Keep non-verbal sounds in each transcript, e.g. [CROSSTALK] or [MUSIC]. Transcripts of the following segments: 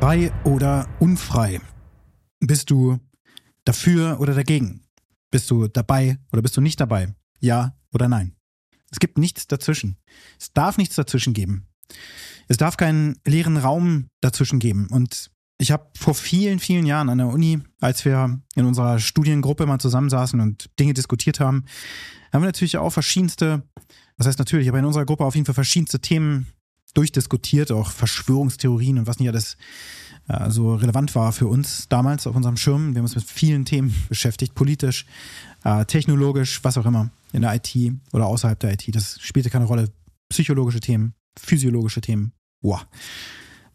Frei oder unfrei? Bist du dafür oder dagegen? Bist du dabei oder bist du nicht dabei? Ja oder nein? Es gibt nichts dazwischen. Es darf nichts dazwischen geben. Es darf keinen leeren Raum dazwischen geben. Und ich habe vor vielen, vielen Jahren an der Uni, als wir in unserer Studiengruppe mal zusammensaßen und Dinge diskutiert haben, haben wir natürlich auch verschiedenste, was heißt natürlich, aber in unserer Gruppe auf jeden Fall verschiedenste Themen durchdiskutiert, auch Verschwörungstheorien und was nicht alles äh, so relevant war für uns damals auf unserem Schirm. Wir haben uns mit vielen Themen [LAUGHS] beschäftigt, politisch, äh, technologisch, was auch immer, in der IT oder außerhalb der IT. Das spielte keine Rolle. Psychologische Themen, physiologische Themen. Wow.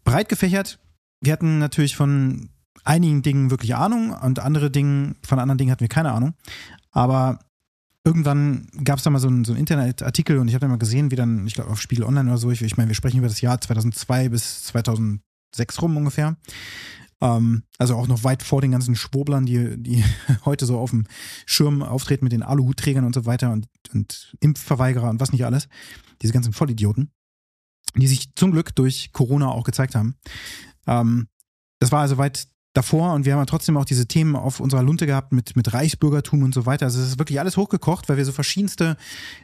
Breit gefächert. Wir hatten natürlich von einigen Dingen wirklich Ahnung und andere Dinge, von anderen Dingen hatten wir keine Ahnung. Aber irgendwann gab es da mal so einen, so einen Internetartikel und ich habe dann mal gesehen, wie dann, ich glaube auf Spiegel Online oder so, ich, ich meine, wir sprechen über das Jahr 2002 bis 2006 rum ungefähr. Ähm, also auch noch weit vor den ganzen Schwoblern, die, die [LAUGHS] heute so auf dem Schirm auftreten mit den Aluhutträgern und so weiter und, und Impfverweigerer und was nicht alles. Diese ganzen Vollidioten, die sich zum Glück durch Corona auch gezeigt haben. Ähm, das war also weit davor und wir haben ja trotzdem auch diese Themen auf unserer Lunte gehabt mit, mit Reichsbürgertum und so weiter. Also es ist wirklich alles hochgekocht, weil wir so verschiedenste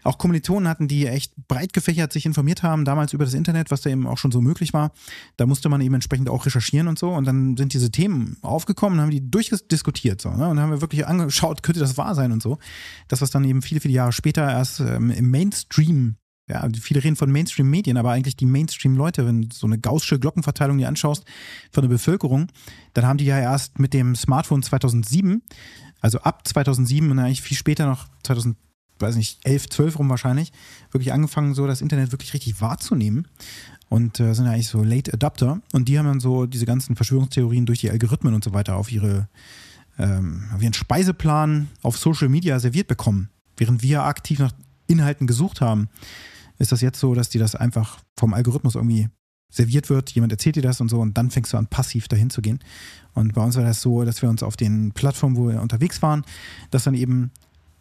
auch Kommilitonen hatten, die echt breit gefächert sich informiert haben, damals über das Internet, was da eben auch schon so möglich war. Da musste man eben entsprechend auch recherchieren und so und dann sind diese Themen aufgekommen und haben die durchdiskutiert so, ne? und haben wir wirklich angeschaut, könnte das wahr sein und so. Das, was dann eben viele, viele Jahre später erst ähm, im Mainstream ja, viele reden von Mainstream-Medien, aber eigentlich die Mainstream-Leute, wenn du so eine gaussische Glockenverteilung dir anschaust von der Bevölkerung, dann haben die ja erst mit dem Smartphone 2007, also ab 2007 und eigentlich viel später noch 2000, weiß nicht, 11, 12 rum wahrscheinlich, wirklich angefangen, so das Internet wirklich richtig wahrzunehmen und äh, sind ja eigentlich so Late Adapter und die haben dann so diese ganzen Verschwörungstheorien durch die Algorithmen und so weiter auf ihre ähm, auf ihren Speiseplan auf Social Media serviert bekommen, während wir aktiv nach Inhalten gesucht haben ist das jetzt so, dass dir das einfach vom Algorithmus irgendwie serviert wird, jemand erzählt dir das und so und dann fängst du an, passiv dahin zu gehen. Und bei uns war das so, dass wir uns auf den Plattformen, wo wir unterwegs waren, dass dann eben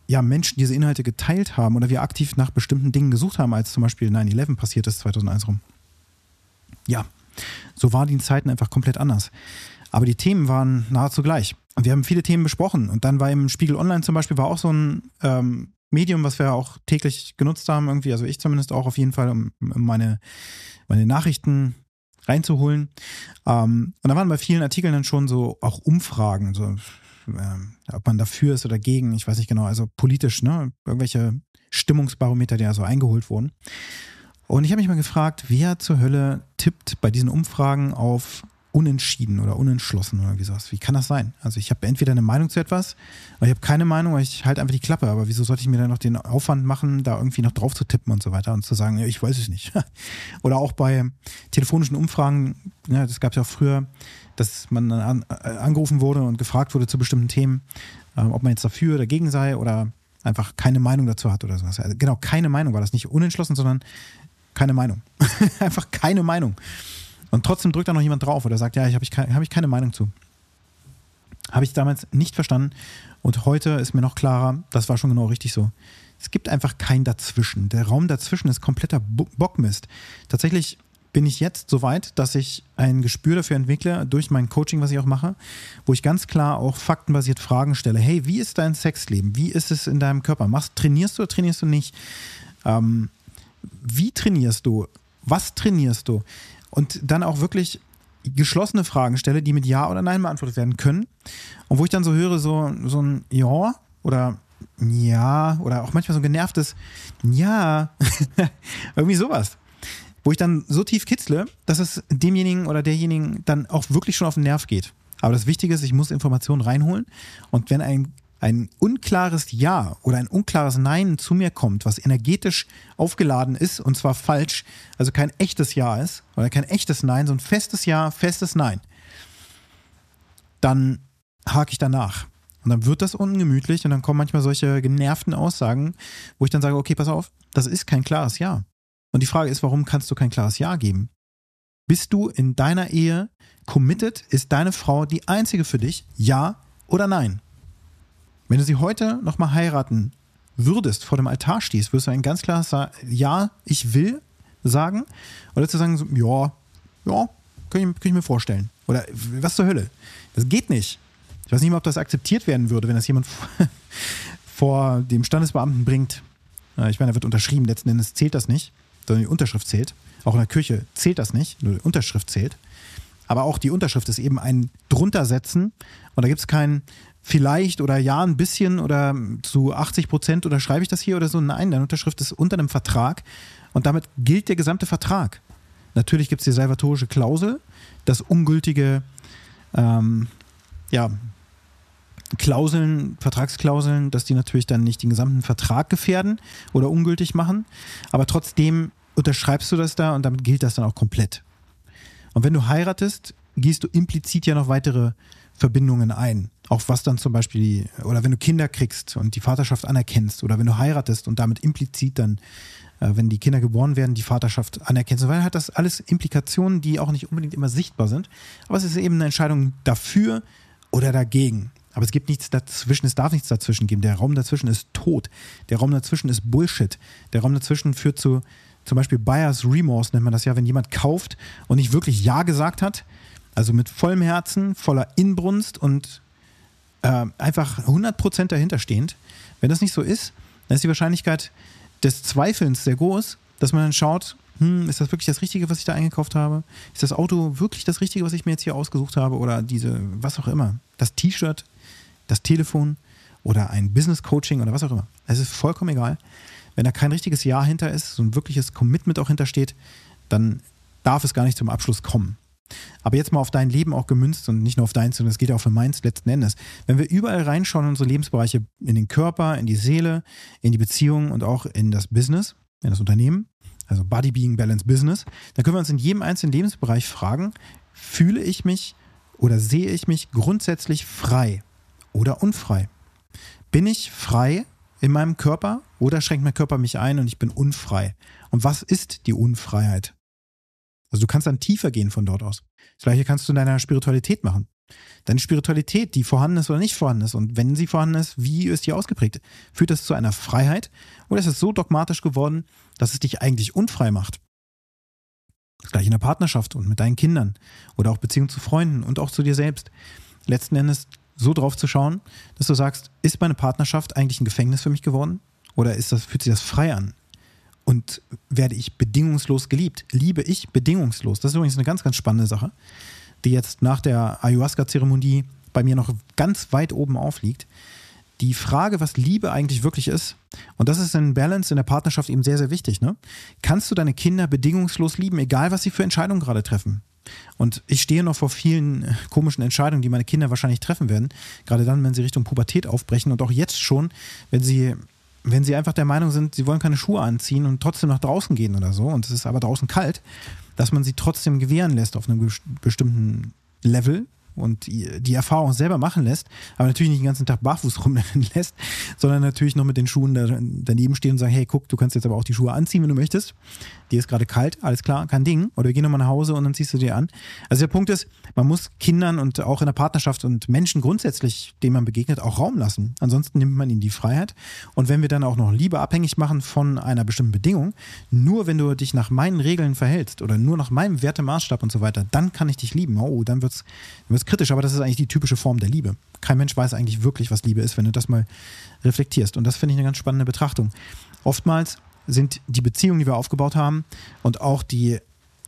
ja, Menschen diese Inhalte geteilt haben oder wir aktiv nach bestimmten Dingen gesucht haben, als zum Beispiel 9-11 passiert ist, 2001 rum. Ja, so waren die Zeiten einfach komplett anders. Aber die Themen waren nahezu gleich. Und wir haben viele Themen besprochen. Und dann war im Spiegel Online zum Beispiel war auch so ein ähm, Medium, was wir auch täglich genutzt haben, irgendwie, also ich zumindest auch auf jeden Fall, um, um meine, meine Nachrichten reinzuholen. Ähm, und da waren bei vielen Artikeln dann schon so auch Umfragen, so äh, ob man dafür ist oder dagegen, ich weiß nicht genau, also politisch, ne? Irgendwelche Stimmungsbarometer, die also eingeholt wurden. Und ich habe mich mal gefragt, wer zur Hölle tippt bei diesen Umfragen auf unentschieden oder unentschlossen oder wie sowas. Wie kann das sein? Also ich habe entweder eine Meinung zu etwas, oder ich habe keine Meinung, oder ich halte einfach die Klappe. Aber wieso sollte ich mir dann noch den Aufwand machen, da irgendwie noch drauf zu tippen und so weiter und zu sagen, ja, ich weiß es nicht. [LAUGHS] oder auch bei telefonischen Umfragen, ja, das gab es ja auch früher, dass man dann an, äh, angerufen wurde und gefragt wurde zu bestimmten Themen, äh, ob man jetzt dafür oder dagegen sei oder einfach keine Meinung dazu hat oder sowas. Also genau, keine Meinung war das nicht unentschlossen, sondern keine Meinung. [LAUGHS] einfach keine Meinung. Und trotzdem drückt da noch jemand drauf oder sagt, ja, ich habe ich, hab ich keine Meinung zu. Habe ich damals nicht verstanden. Und heute ist mir noch klarer, das war schon genau richtig so. Es gibt einfach kein Dazwischen. Der Raum dazwischen ist kompletter Bockmist. Tatsächlich bin ich jetzt so weit, dass ich ein Gespür dafür entwickle, durch mein Coaching, was ich auch mache, wo ich ganz klar auch faktenbasiert Fragen stelle. Hey, wie ist dein Sexleben? Wie ist es in deinem Körper? Machst, trainierst du oder trainierst du nicht? Ähm, wie trainierst du? Was trainierst du? Und dann auch wirklich geschlossene Fragen stelle, die mit Ja oder Nein beantwortet werden können. Und wo ich dann so höre, so, so ein Ja oder Ja oder auch manchmal so ein genervtes Ja, [LAUGHS] irgendwie sowas. Wo ich dann so tief kitzle, dass es demjenigen oder derjenigen dann auch wirklich schon auf den Nerv geht. Aber das Wichtige ist, ich muss Informationen reinholen. Und wenn ein ein unklares Ja oder ein unklares Nein zu mir kommt, was energetisch aufgeladen ist und zwar falsch, also kein echtes Ja ist oder kein echtes Nein, so ein festes Ja, festes Nein, dann hake ich danach. Und dann wird das ungemütlich und dann kommen manchmal solche genervten Aussagen, wo ich dann sage, okay, pass auf, das ist kein klares Ja. Und die Frage ist, warum kannst du kein klares Ja geben? Bist du in deiner Ehe committed? Ist deine Frau die einzige für dich? Ja oder nein? Wenn du sie heute nochmal heiraten würdest, vor dem Altar stehst, würdest du ein ganz klares Ja, ich will sagen? Oder zu sagen, so, ja, ja, Könnte ich, ich mir vorstellen. Oder was zur Hölle? Das geht nicht. Ich weiß nicht mal, ob das akzeptiert werden würde, wenn das jemand [LAUGHS] vor dem Standesbeamten bringt. Ich meine, er wird unterschrieben. Letzten Endes zählt das nicht, sondern die Unterschrift zählt. Auch in der Kirche zählt das nicht, nur die Unterschrift zählt. Aber auch die Unterschrift ist eben ein Druntersetzen. Und da gibt es kein vielleicht oder ja ein bisschen oder zu 80 Prozent oder schreibe ich das hier oder so. Nein, deine Unterschrift ist unter einem Vertrag und damit gilt der gesamte Vertrag. Natürlich gibt es die salvatorische Klausel, das ungültige, ähm, ja, Klauseln, Vertragsklauseln, dass die natürlich dann nicht den gesamten Vertrag gefährden oder ungültig machen. Aber trotzdem unterschreibst du das da und damit gilt das dann auch komplett. Und wenn du heiratest, gehst du implizit ja noch weitere Verbindungen ein. Auch was dann zum Beispiel, oder wenn du Kinder kriegst und die Vaterschaft anerkennst, oder wenn du heiratest und damit implizit dann, äh, wenn die Kinder geboren werden, die Vaterschaft anerkennst, weil hat das alles Implikationen, die auch nicht unbedingt immer sichtbar sind. Aber es ist eben eine Entscheidung dafür oder dagegen. Aber es gibt nichts dazwischen, es darf nichts dazwischen geben. Der Raum dazwischen ist tot. Der Raum dazwischen ist Bullshit. Der Raum dazwischen führt zu zum Beispiel Buyer's Remorse, nennt man das ja, wenn jemand kauft und nicht wirklich Ja gesagt hat. Also mit vollem Herzen, voller Inbrunst und äh, einfach 100% dahinter stehend. Wenn das nicht so ist, dann ist die Wahrscheinlichkeit des Zweifelns sehr groß, dass man dann schaut, hm, ist das wirklich das Richtige, was ich da eingekauft habe? Ist das Auto wirklich das Richtige, was ich mir jetzt hier ausgesucht habe? Oder diese, was auch immer. Das T-Shirt, das Telefon oder ein Business Coaching oder was auch immer. Es ist vollkommen egal. Wenn da kein richtiges Ja hinter ist, so ein wirkliches Commitment auch hintersteht, dann darf es gar nicht zum Abschluss kommen. Aber jetzt mal auf dein Leben auch gemünzt und nicht nur auf deins, sondern es geht auch für meins letzten Endes. Wenn wir überall reinschauen in unsere Lebensbereiche, in den Körper, in die Seele, in die Beziehungen und auch in das Business, in das Unternehmen, also Body Being Balance Business, dann können wir uns in jedem einzelnen Lebensbereich fragen, fühle ich mich oder sehe ich mich grundsätzlich frei? oder unfrei? Bin ich frei in meinem Körper oder schränkt mein Körper mich ein und ich bin unfrei? Und was ist die Unfreiheit? Also du kannst dann tiefer gehen von dort aus. Das gleiche kannst du in deiner Spiritualität machen. Deine Spiritualität, die vorhanden ist oder nicht vorhanden ist und wenn sie vorhanden ist, wie ist die ausgeprägt? Führt das zu einer Freiheit oder ist es so dogmatisch geworden, dass es dich eigentlich unfrei macht? Das gleiche in der Partnerschaft und mit deinen Kindern oder auch Beziehungen zu Freunden und auch zu dir selbst. Letzten Endes so drauf zu schauen, dass du sagst, ist meine Partnerschaft eigentlich ein Gefängnis für mich geworden? Oder ist das, fühlt sich das frei an? Und werde ich bedingungslos geliebt? Liebe ich bedingungslos? Das ist übrigens eine ganz, ganz spannende Sache, die jetzt nach der Ayahuasca-Zeremonie bei mir noch ganz weit oben aufliegt. Die Frage, was Liebe eigentlich wirklich ist, und das ist in Balance in der Partnerschaft eben sehr, sehr wichtig. Ne? Kannst du deine Kinder bedingungslos lieben, egal was sie für Entscheidungen gerade treffen? Und ich stehe noch vor vielen komischen Entscheidungen, die meine Kinder wahrscheinlich treffen werden. Gerade dann, wenn sie Richtung Pubertät aufbrechen und auch jetzt schon, wenn sie, wenn sie einfach der Meinung sind, sie wollen keine Schuhe anziehen und trotzdem nach draußen gehen oder so und es ist aber draußen kalt, dass man sie trotzdem gewähren lässt auf einem bestimmten Level, und die Erfahrung selber machen lässt, aber natürlich nicht den ganzen Tag barfuß [LAUGHS] rumrennen lässt, sondern natürlich noch mit den Schuhen daneben stehen und sagen, hey, guck, du kannst jetzt aber auch die Schuhe anziehen, wenn du möchtest. Dir ist gerade kalt, alles klar, kein Ding. Oder wir gehen nochmal nach Hause und dann ziehst du dir an. Also der Punkt ist, man muss Kindern und auch in der Partnerschaft und Menschen grundsätzlich, denen man begegnet, auch Raum lassen. Ansonsten nimmt man ihnen die Freiheit. Und wenn wir dann auch noch Liebe abhängig machen von einer bestimmten Bedingung, nur wenn du dich nach meinen Regeln verhältst oder nur nach meinem Wertemaßstab und so weiter, dann kann ich dich lieben. Oh, dann wird's, dann wird's kritisch, aber das ist eigentlich die typische Form der Liebe. Kein Mensch weiß eigentlich wirklich, was Liebe ist, wenn du das mal reflektierst. Und das finde ich eine ganz spannende Betrachtung. Oftmals sind die Beziehungen, die wir aufgebaut haben und auch die,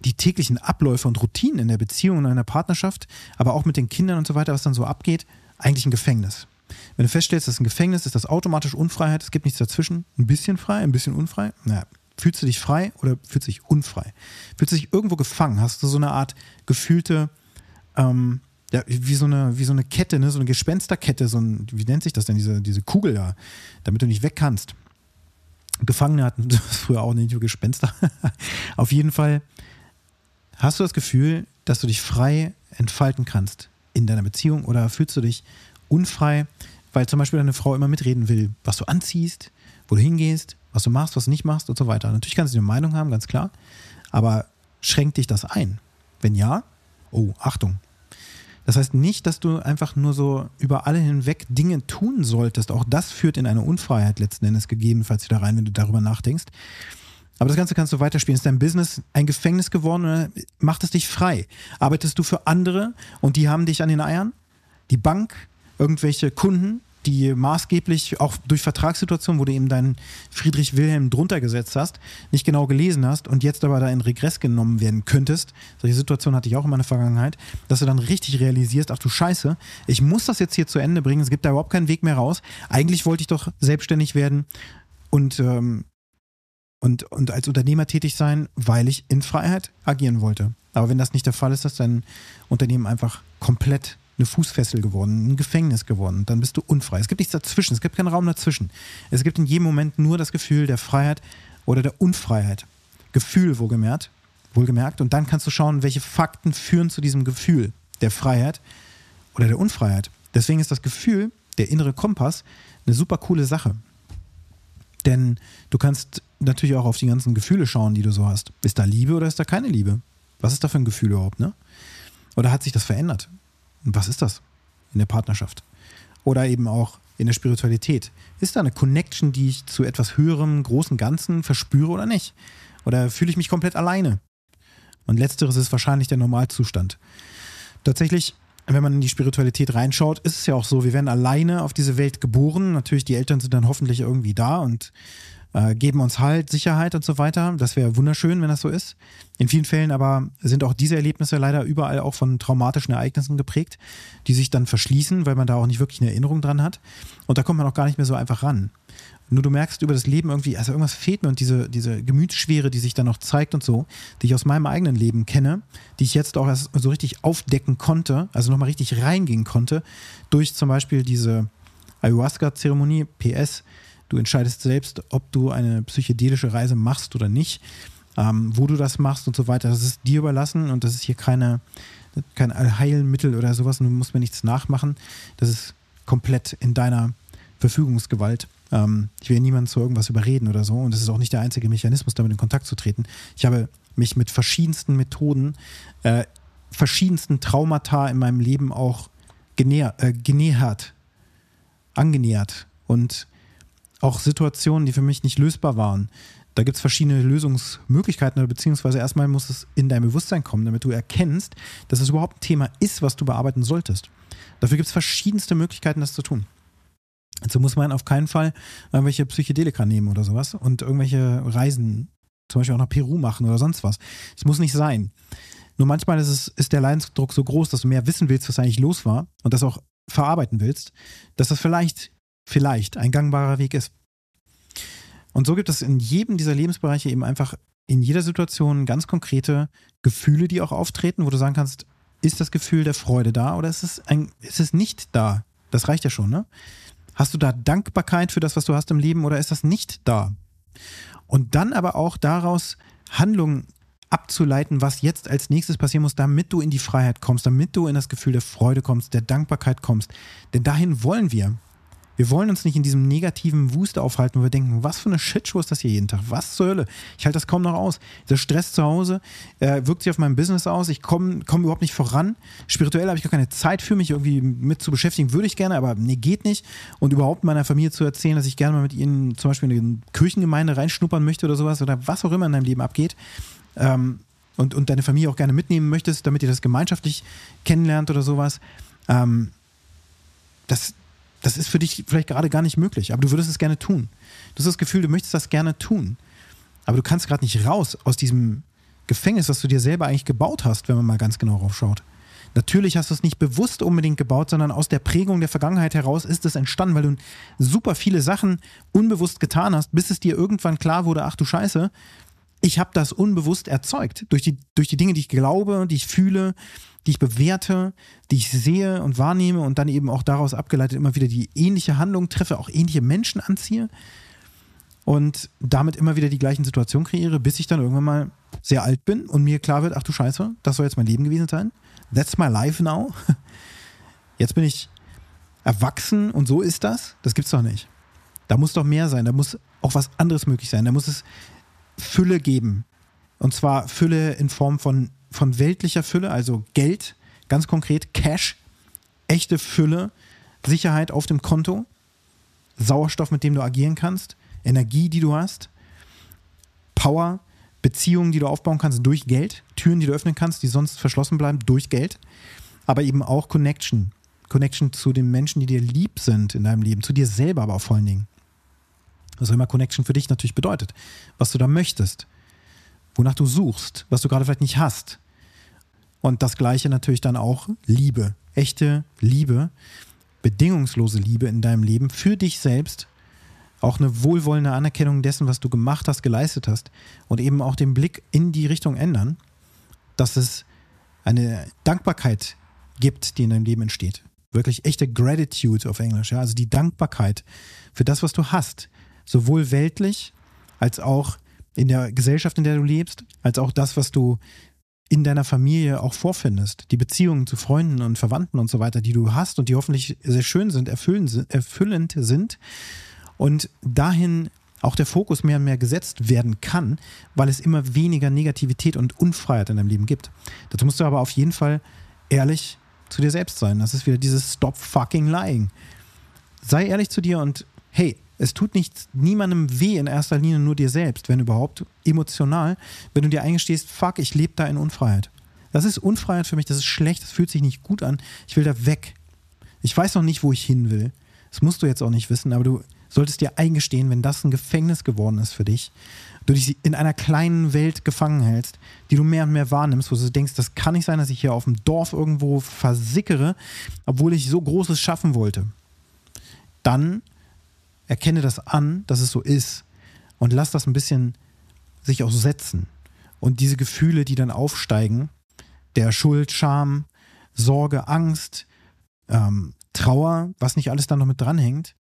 die täglichen Abläufe und Routinen in der Beziehung und in der Partnerschaft, aber auch mit den Kindern und so weiter, was dann so abgeht, eigentlich ein Gefängnis. Wenn du feststellst, das ist ein Gefängnis, ist das automatisch Unfreiheit, es gibt nichts dazwischen, ein bisschen frei, ein bisschen unfrei. Naja, fühlst du dich frei oder fühlst du dich unfrei? Fühlst du dich irgendwo gefangen? Hast du so eine Art gefühlte ähm, ja, wie so eine, wie so eine Kette, ne? so eine Gespensterkette, so ein, wie nennt sich das denn, diese, diese Kugel da, damit du nicht weg kannst. Gefangene hatten das [LAUGHS] früher auch nicht Gespenster. [LAUGHS] Auf jeden Fall hast du das Gefühl, dass du dich frei entfalten kannst in deiner Beziehung oder fühlst du dich unfrei, weil zum Beispiel deine Frau immer mitreden will, was du anziehst, wo du hingehst, was du machst, was du nicht machst und so weiter. Natürlich kannst du eine Meinung haben, ganz klar, aber schränkt dich das ein? Wenn ja, oh, Achtung, das heißt nicht, dass du einfach nur so über alle hinweg Dinge tun solltest. Auch das führt in eine Unfreiheit letzten Endes gegebenenfalls wieder rein, wenn du darüber nachdenkst. Aber das Ganze kannst du weiterspielen. Ist dein Business ein Gefängnis geworden oder macht es dich frei? Arbeitest du für andere und die haben dich an den Eiern? Die Bank, irgendwelche Kunden, die maßgeblich auch durch Vertragssituationen, wo du eben deinen Friedrich Wilhelm drunter gesetzt hast, nicht genau gelesen hast und jetzt aber da in Regress genommen werden könntest. Solche Situationen hatte ich auch in meiner Vergangenheit, dass du dann richtig realisierst, ach du Scheiße, ich muss das jetzt hier zu Ende bringen, es gibt da überhaupt keinen Weg mehr raus. Eigentlich wollte ich doch selbstständig werden und, ähm, und, und als Unternehmer tätig sein, weil ich in Freiheit agieren wollte. Aber wenn das nicht der Fall ist, dass dein Unternehmen einfach komplett eine Fußfessel geworden, ein Gefängnis geworden. Dann bist du unfrei. Es gibt nichts dazwischen. Es gibt keinen Raum dazwischen. Es gibt in jedem Moment nur das Gefühl der Freiheit oder der Unfreiheit. Gefühl, wohlgemerkt. wohlgemerkt. Und dann kannst du schauen, welche Fakten führen zu diesem Gefühl der Freiheit oder der Unfreiheit. Deswegen ist das Gefühl, der innere Kompass, eine super coole Sache. Denn du kannst natürlich auch auf die ganzen Gefühle schauen, die du so hast. Ist da Liebe oder ist da keine Liebe? Was ist da für ein Gefühl überhaupt, ne? Oder hat sich das verändert? Was ist das in der Partnerschaft? Oder eben auch in der Spiritualität. Ist da eine Connection, die ich zu etwas höherem, großen Ganzen verspüre oder nicht? Oder fühle ich mich komplett alleine? Und letzteres ist wahrscheinlich der Normalzustand. Tatsächlich, wenn man in die Spiritualität reinschaut, ist es ja auch so, wir werden alleine auf diese Welt geboren. Natürlich, die Eltern sind dann hoffentlich irgendwie da und äh, geben uns Halt, Sicherheit und so weiter. Das wäre wunderschön, wenn das so ist. In vielen Fällen aber sind auch diese Erlebnisse leider überall auch von traumatischen Ereignissen geprägt, die sich dann verschließen, weil man da auch nicht wirklich eine Erinnerung dran hat. Und da kommt man auch gar nicht mehr so einfach ran. Nur du merkst über das Leben irgendwie, also irgendwas fehlt mir und diese, diese Gemütsschwere, die sich dann noch zeigt und so, die ich aus meinem eigenen Leben kenne, die ich jetzt auch erst so richtig aufdecken konnte, also nochmal richtig reingehen konnte, durch zum Beispiel diese Ayahuasca-Zeremonie, PS, Du entscheidest selbst, ob du eine psychedelische Reise machst oder nicht, ähm, wo du das machst und so weiter. Das ist dir überlassen und das ist hier keine, kein Heilmittel oder sowas. Du musst mir nichts nachmachen. Das ist komplett in deiner Verfügungsgewalt. Ähm, ich will niemanden zu irgendwas überreden oder so. Und das ist auch nicht der einzige Mechanismus, damit in Kontakt zu treten. Ich habe mich mit verschiedensten Methoden, äh, verschiedensten Traumata in meinem Leben auch genäher, äh, genähert, angenähert. Und auch Situationen, die für mich nicht lösbar waren. Da gibt es verschiedene Lösungsmöglichkeiten, beziehungsweise erstmal muss es in dein Bewusstsein kommen, damit du erkennst, dass es überhaupt ein Thema ist, was du bearbeiten solltest. Dafür gibt es verschiedenste Möglichkeiten, das zu tun. Also muss man auf keinen Fall irgendwelche Psychedelika nehmen oder sowas und irgendwelche Reisen, zum Beispiel auch nach Peru machen oder sonst was. Es muss nicht sein. Nur manchmal ist, es, ist der Leidensdruck so groß, dass du mehr wissen willst, was eigentlich los war und das auch verarbeiten willst, dass das vielleicht vielleicht ein gangbarer Weg ist. Und so gibt es in jedem dieser Lebensbereiche eben einfach in jeder Situation ganz konkrete Gefühle, die auch auftreten, wo du sagen kannst, ist das Gefühl der Freude da oder ist es, ein, ist es nicht da? Das reicht ja schon, ne? Hast du da Dankbarkeit für das, was du hast im Leben oder ist das nicht da? Und dann aber auch daraus Handlungen abzuleiten, was jetzt als nächstes passieren muss, damit du in die Freiheit kommst, damit du in das Gefühl der Freude kommst, der Dankbarkeit kommst. Denn dahin wollen wir. Wir wollen uns nicht in diesem negativen Wust aufhalten, wo wir denken, was für eine Shitshow ist das hier jeden Tag? Was zur Hölle? Ich halte das kaum noch aus. Der Stress zu Hause äh, wirkt sich auf mein Business aus. Ich komme komm überhaupt nicht voran. Spirituell habe ich gar keine Zeit für mich irgendwie mit zu beschäftigen. Würde ich gerne, aber nee, geht nicht. Und überhaupt meiner Familie zu erzählen, dass ich gerne mal mit ihnen zum Beispiel in eine Kirchengemeinde reinschnuppern möchte oder sowas oder was auch immer in deinem Leben abgeht. Ähm, und, und deine Familie auch gerne mitnehmen möchtest, damit ihr das gemeinschaftlich kennenlernt oder sowas. Ähm, das, das ist für dich vielleicht gerade gar nicht möglich, aber du würdest es gerne tun. Du hast das Gefühl, du möchtest das gerne tun. Aber du kannst gerade nicht raus aus diesem Gefängnis, was du dir selber eigentlich gebaut hast, wenn man mal ganz genau raufschaut. Natürlich hast du es nicht bewusst unbedingt gebaut, sondern aus der Prägung der Vergangenheit heraus ist es entstanden, weil du super viele Sachen unbewusst getan hast, bis es dir irgendwann klar wurde, ach du Scheiße, ich habe das unbewusst erzeugt. Durch die, durch die Dinge, die ich glaube, die ich fühle, die ich bewerte, die ich sehe und wahrnehme und dann eben auch daraus abgeleitet immer wieder die ähnliche Handlung treffe, auch ähnliche Menschen anziehe und damit immer wieder die gleichen Situationen kreiere, bis ich dann irgendwann mal sehr alt bin und mir klar wird, ach du Scheiße, das soll jetzt mein Leben gewesen sein. That's my life now. [LAUGHS] Jetzt bin ich erwachsen und so ist das. Das gibt's doch nicht. Da muss doch mehr sein, da muss auch was anderes möglich sein. Da muss es Fülle geben. Und zwar Fülle in Form von von weltlicher Fülle, also Geld, ganz konkret Cash, echte Fülle, Sicherheit auf dem Konto, Sauerstoff, mit dem du agieren kannst, Energie, die du hast, Power, Beziehungen, die du aufbauen kannst durch Geld, Türen, die du öffnen kannst, die sonst verschlossen bleiben durch Geld, aber eben auch Connection. Connection zu den Menschen, die dir lieb sind in deinem Leben, zu dir selber aber vor allen Dingen. Was auch immer Connection für dich natürlich bedeutet, was du da möchtest, wonach du suchst, was du gerade vielleicht nicht hast. Und das gleiche natürlich dann auch Liebe, echte Liebe, bedingungslose Liebe in deinem Leben für dich selbst, auch eine wohlwollende Anerkennung dessen, was du gemacht hast, geleistet hast. Und eben auch den Blick in die Richtung ändern, dass es eine Dankbarkeit gibt, die in deinem Leben entsteht. Wirklich echte Gratitude auf Englisch, ja, also die Dankbarkeit für das, was du hast, sowohl weltlich als auch in der Gesellschaft, in der du lebst, als auch das, was du in deiner Familie auch vorfindest. Die Beziehungen zu Freunden und Verwandten und so weiter, die du hast und die hoffentlich sehr schön sind, erfüllend sind. Und dahin auch der Fokus mehr und mehr gesetzt werden kann, weil es immer weniger Negativität und Unfreiheit in deinem Leben gibt. Dazu musst du aber auf jeden Fall ehrlich zu dir selbst sein. Das ist wieder dieses Stop fucking lying. Sei ehrlich zu dir und hey, es tut nicht niemandem weh in erster Linie nur dir selbst, wenn überhaupt emotional, wenn du dir eingestehst, fuck, ich lebe da in Unfreiheit. Das ist Unfreiheit für mich, das ist schlecht, das fühlt sich nicht gut an. Ich will da weg. Ich weiß noch nicht, wo ich hin will. Das musst du jetzt auch nicht wissen, aber du solltest dir eingestehen, wenn das ein Gefängnis geworden ist für dich, du dich in einer kleinen Welt gefangen hältst, die du mehr und mehr wahrnimmst, wo du denkst, das kann nicht sein, dass ich hier auf dem Dorf irgendwo versickere, obwohl ich so Großes schaffen wollte. Dann erkenne das an, dass es so ist und lass das ein bisschen sich auch setzen. Und diese Gefühle, die dann aufsteigen, der Schuld, Scham, Sorge, Angst, ähm, Trauer, was nicht alles da noch mit dranhängt,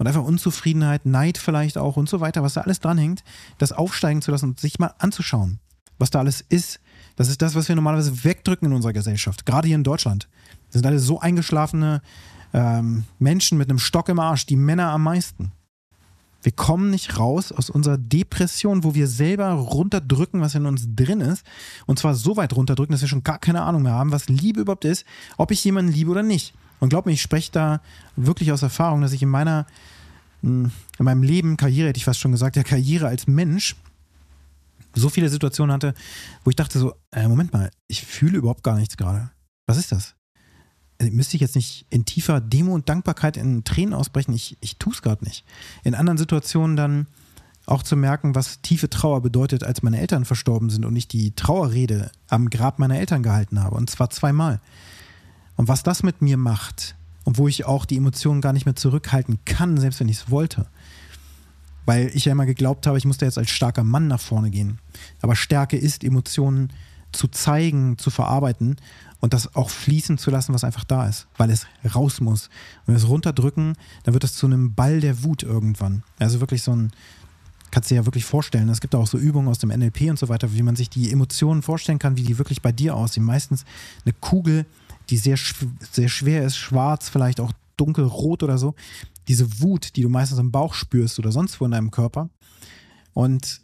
und einfach Unzufriedenheit, Neid vielleicht auch und so weiter, was da alles dranhängt, das aufsteigen zu lassen und sich mal anzuschauen, was da alles ist. Das ist das, was wir normalerweise wegdrücken in unserer Gesellschaft, gerade hier in Deutschland. Das sind alle so eingeschlafene ähm, Menschen mit einem Stock im Arsch, die Männer am meisten. Wir kommen nicht raus aus unserer Depression, wo wir selber runterdrücken, was in uns drin ist. Und zwar so weit runterdrücken, dass wir schon gar keine Ahnung mehr haben, was Liebe überhaupt ist, ob ich jemanden liebe oder nicht. Und glaub mir, ich spreche da wirklich aus Erfahrung, dass ich in meiner, hm, in meinem Leben, Karriere hätte ich fast schon gesagt, der Karriere als Mensch, so viele Situationen hatte, wo ich dachte so, äh, Moment mal, ich fühle überhaupt gar nichts gerade. Was ist das? Also, müsste ich jetzt nicht in tiefer Demo und Dankbarkeit in Tränen ausbrechen? Ich, ich tue es gerade nicht. In anderen Situationen dann auch zu merken, was tiefe Trauer bedeutet, als meine Eltern verstorben sind und ich die Trauerrede am Grab meiner Eltern gehalten habe. Und zwar zweimal. Und was das mit mir macht und wo ich auch die Emotionen gar nicht mehr zurückhalten kann, selbst wenn ich es wollte. Weil ich ja immer geglaubt habe, ich musste jetzt als starker Mann nach vorne gehen. Aber Stärke ist, Emotionen zu zeigen, zu verarbeiten und das auch fließen zu lassen, was einfach da ist, weil es raus muss. Wenn wir es runterdrücken, dann wird es zu einem Ball der Wut irgendwann. Also wirklich so ein, kannst du dir ja wirklich vorstellen. Es gibt auch so Übungen aus dem NLP und so weiter, wie man sich die Emotionen vorstellen kann, wie die wirklich bei dir aussehen. Meistens eine Kugel, die sehr, sehr schwer ist, schwarz, vielleicht auch dunkelrot oder so. Diese Wut, die du meistens im Bauch spürst oder sonst wo in deinem Körper. Und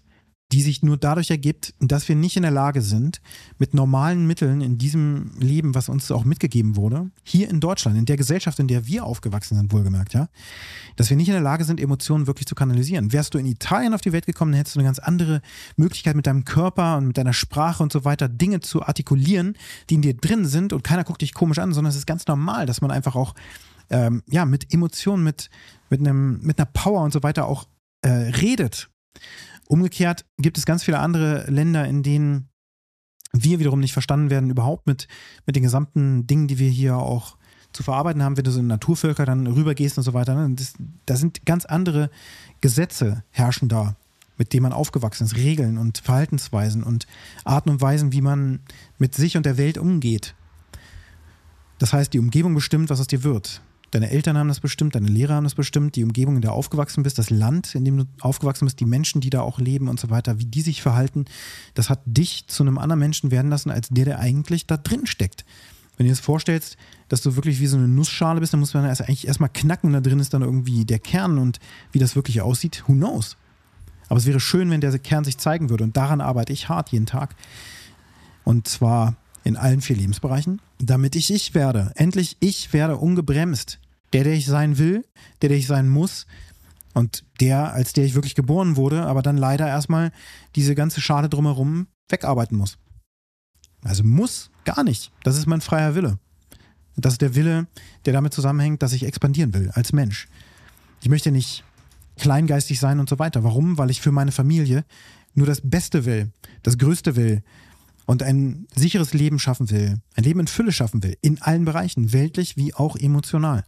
die sich nur dadurch ergibt, dass wir nicht in der Lage sind, mit normalen Mitteln in diesem Leben, was uns auch mitgegeben wurde, hier in Deutschland, in der Gesellschaft, in der wir aufgewachsen sind, wohlgemerkt, ja, dass wir nicht in der Lage sind, Emotionen wirklich zu kanalisieren. Wärst du in Italien auf die Welt gekommen, dann hättest du eine ganz andere Möglichkeit, mit deinem Körper und mit deiner Sprache und so weiter Dinge zu artikulieren, die in dir drin sind und keiner guckt dich komisch an, sondern es ist ganz normal, dass man einfach auch ähm, ja, mit Emotionen, mit, mit, einem, mit einer Power und so weiter auch äh, redet. Umgekehrt gibt es ganz viele andere Länder, in denen wir wiederum nicht verstanden werden, überhaupt mit, mit den gesamten Dingen, die wir hier auch zu verarbeiten haben, wenn du so in Naturvölker dann rübergehst und so weiter. Ne? Das, da sind ganz andere Gesetze herrschen da, mit denen man aufgewachsen ist, Regeln und Verhaltensweisen und Arten und Weisen, wie man mit sich und der Welt umgeht. Das heißt, die Umgebung bestimmt, was aus dir wird. Deine Eltern haben das bestimmt, deine Lehrer haben das bestimmt, die Umgebung, in der du aufgewachsen bist, das Land, in dem du aufgewachsen bist, die Menschen, die da auch leben und so weiter, wie die sich verhalten, das hat dich zu einem anderen Menschen werden lassen, als der, der eigentlich da drin steckt. Wenn du dir das vorstellst, dass du wirklich wie so eine Nussschale bist, dann muss man erst eigentlich erstmal knacken und da drin ist dann irgendwie der Kern und wie das wirklich aussieht, who knows. Aber es wäre schön, wenn der Kern sich zeigen würde und daran arbeite ich hart jeden Tag. Und zwar in allen vier Lebensbereichen, damit ich ich werde. Endlich ich werde ungebremst. Der, der ich sein will, der, der ich sein muss Und der, als der ich wirklich geboren wurde, aber dann leider erstmal diese ganze Schale drumherum wegarbeiten muss. Also muss gar nicht. Das ist mein freier Wille. Das ist der Wille, der damit zusammenhängt, dass ich expandieren will als Mensch. Ich möchte nicht kleingeistig sein und so weiter. Warum? Weil ich für meine Familie nur das Beste will, das Größte will und ein sicheres Leben schaffen will, ein Leben in Fülle schaffen will, in allen Bereichen, weltlich wie auch emotional.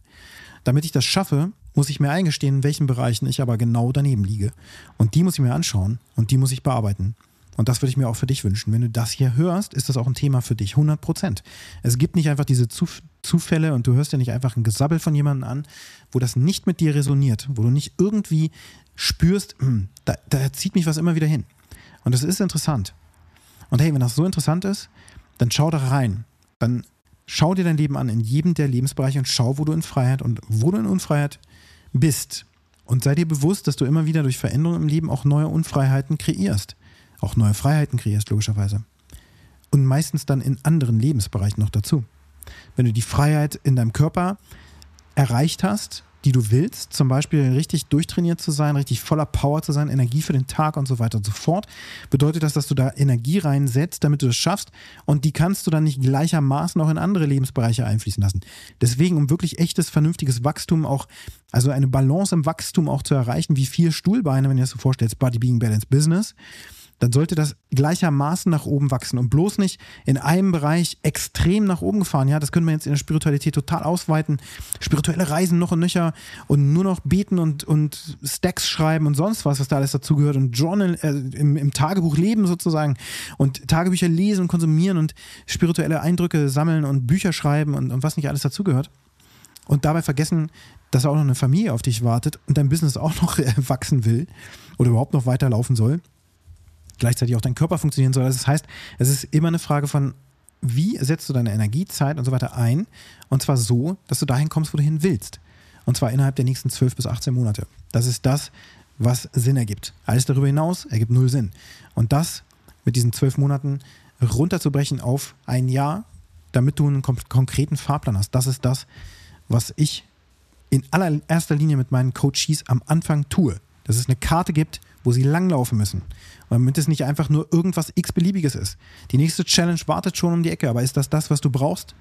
Damit ich das schaffe, muss ich mir eingestehen, in welchen Bereichen ich aber genau daneben liege. Und die muss ich mir anschauen und die muss ich bearbeiten. Und das würde ich mir auch für dich wünschen. Wenn du das hier hörst, ist das auch ein Thema für dich, 100 Prozent. Es gibt nicht einfach diese Zuf Zufälle und du hörst ja nicht einfach ein Gesabbel von jemandem an, wo das nicht mit dir resoniert, wo du nicht irgendwie spürst, hm, da, da zieht mich was immer wieder hin. Und das ist interessant. Und hey, wenn das so interessant ist, dann schau da rein. Dann schau dir dein Leben an in jedem der Lebensbereiche und schau, wo du in Freiheit und wo du in Unfreiheit bist. Und sei dir bewusst, dass du immer wieder durch Veränderungen im Leben auch neue Unfreiheiten kreierst. Auch neue Freiheiten kreierst, logischerweise. Und meistens dann in anderen Lebensbereichen noch dazu. Wenn du die Freiheit in deinem Körper erreicht hast, die du willst, zum Beispiel richtig durchtrainiert zu sein, richtig voller Power zu sein, Energie für den Tag und so weiter und so fort, bedeutet das, dass du da Energie reinsetzt, damit du das schaffst und die kannst du dann nicht gleichermaßen auch in andere Lebensbereiche einfließen lassen. Deswegen, um wirklich echtes, vernünftiges Wachstum auch, also eine Balance im Wachstum auch zu erreichen, wie vier Stuhlbeine, wenn ihr das so vorstellt, Body Being Balance Business, dann sollte das gleichermaßen nach oben wachsen und bloß nicht in einem Bereich extrem nach oben gefahren. Ja, das können wir jetzt in der Spiritualität total ausweiten. Spirituelle Reisen noch und nöcher und nur noch beten und, und Stacks schreiben und sonst was, was da alles dazugehört und Journal äh, im, im Tagebuch leben sozusagen und Tagebücher lesen und konsumieren und spirituelle Eindrücke sammeln und Bücher schreiben und, und was nicht alles dazugehört. Und dabei vergessen, dass auch noch eine Familie auf dich wartet und dein Business auch noch wachsen will oder überhaupt noch weiterlaufen soll gleichzeitig auch dein Körper funktionieren soll. Das heißt, es ist immer eine Frage von, wie setzt du deine Energie, Zeit und so weiter ein? Und zwar so, dass du dahin kommst, wo du hin willst. Und zwar innerhalb der nächsten 12 bis 18 Monate. Das ist das, was Sinn ergibt. Alles darüber hinaus ergibt null Sinn. Und das mit diesen zwölf Monaten runterzubrechen auf ein Jahr, damit du einen konkreten Fahrplan hast. Das ist das, was ich in allererster Linie mit meinen Coaches am Anfang tue. Dass es eine Karte gibt, wo sie langlaufen müssen. Damit es nicht einfach nur irgendwas x-beliebiges ist. Die nächste Challenge wartet schon um die Ecke, aber ist das das, was du brauchst?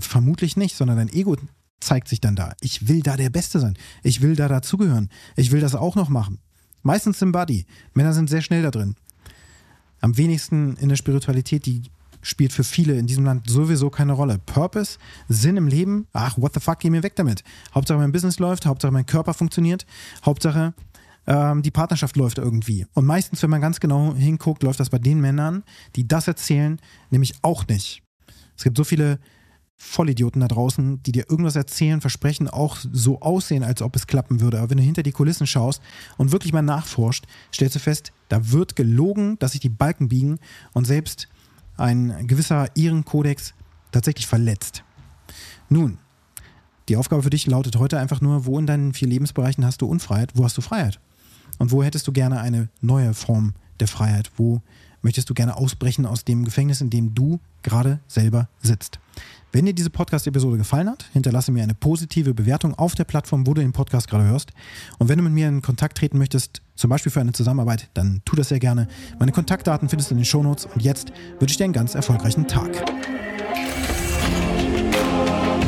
Vermutlich nicht, sondern dein Ego zeigt sich dann da. Ich will da der Beste sein. Ich will da dazugehören. Ich will das auch noch machen. Meistens im Body. Männer sind sehr schnell da drin. Am wenigsten in der Spiritualität, die spielt für viele in diesem Land sowieso keine Rolle. Purpose, Sinn im Leben, ach, what the fuck, geh mir weg damit. Hauptsache mein Business läuft, Hauptsache mein Körper funktioniert, Hauptsache ähm, die Partnerschaft läuft irgendwie. Und meistens, wenn man ganz genau hinguckt, läuft das bei den Männern, die das erzählen, nämlich auch nicht. Es gibt so viele Vollidioten da draußen, die dir irgendwas erzählen, versprechen, auch so aussehen, als ob es klappen würde. Aber wenn du hinter die Kulissen schaust und wirklich mal nachforscht, stellst du fest, da wird gelogen, dass sich die Balken biegen und selbst ein gewisser Ehrenkodex tatsächlich verletzt. Nun, die Aufgabe für dich lautet heute einfach nur, wo in deinen vier Lebensbereichen hast du Unfreiheit, wo hast du Freiheit? Und wo hättest du gerne eine neue Form der Freiheit? Wo möchtest du gerne ausbrechen aus dem Gefängnis, in dem du gerade selber sitzt? Wenn dir diese Podcast-Episode gefallen hat, hinterlasse mir eine positive Bewertung auf der Plattform, wo du den Podcast gerade hörst. Und wenn du mit mir in Kontakt treten möchtest, zum Beispiel für eine Zusammenarbeit, dann tu das sehr gerne. Meine Kontaktdaten findest du in den Shownotes. Und jetzt wünsche ich dir einen ganz erfolgreichen Tag.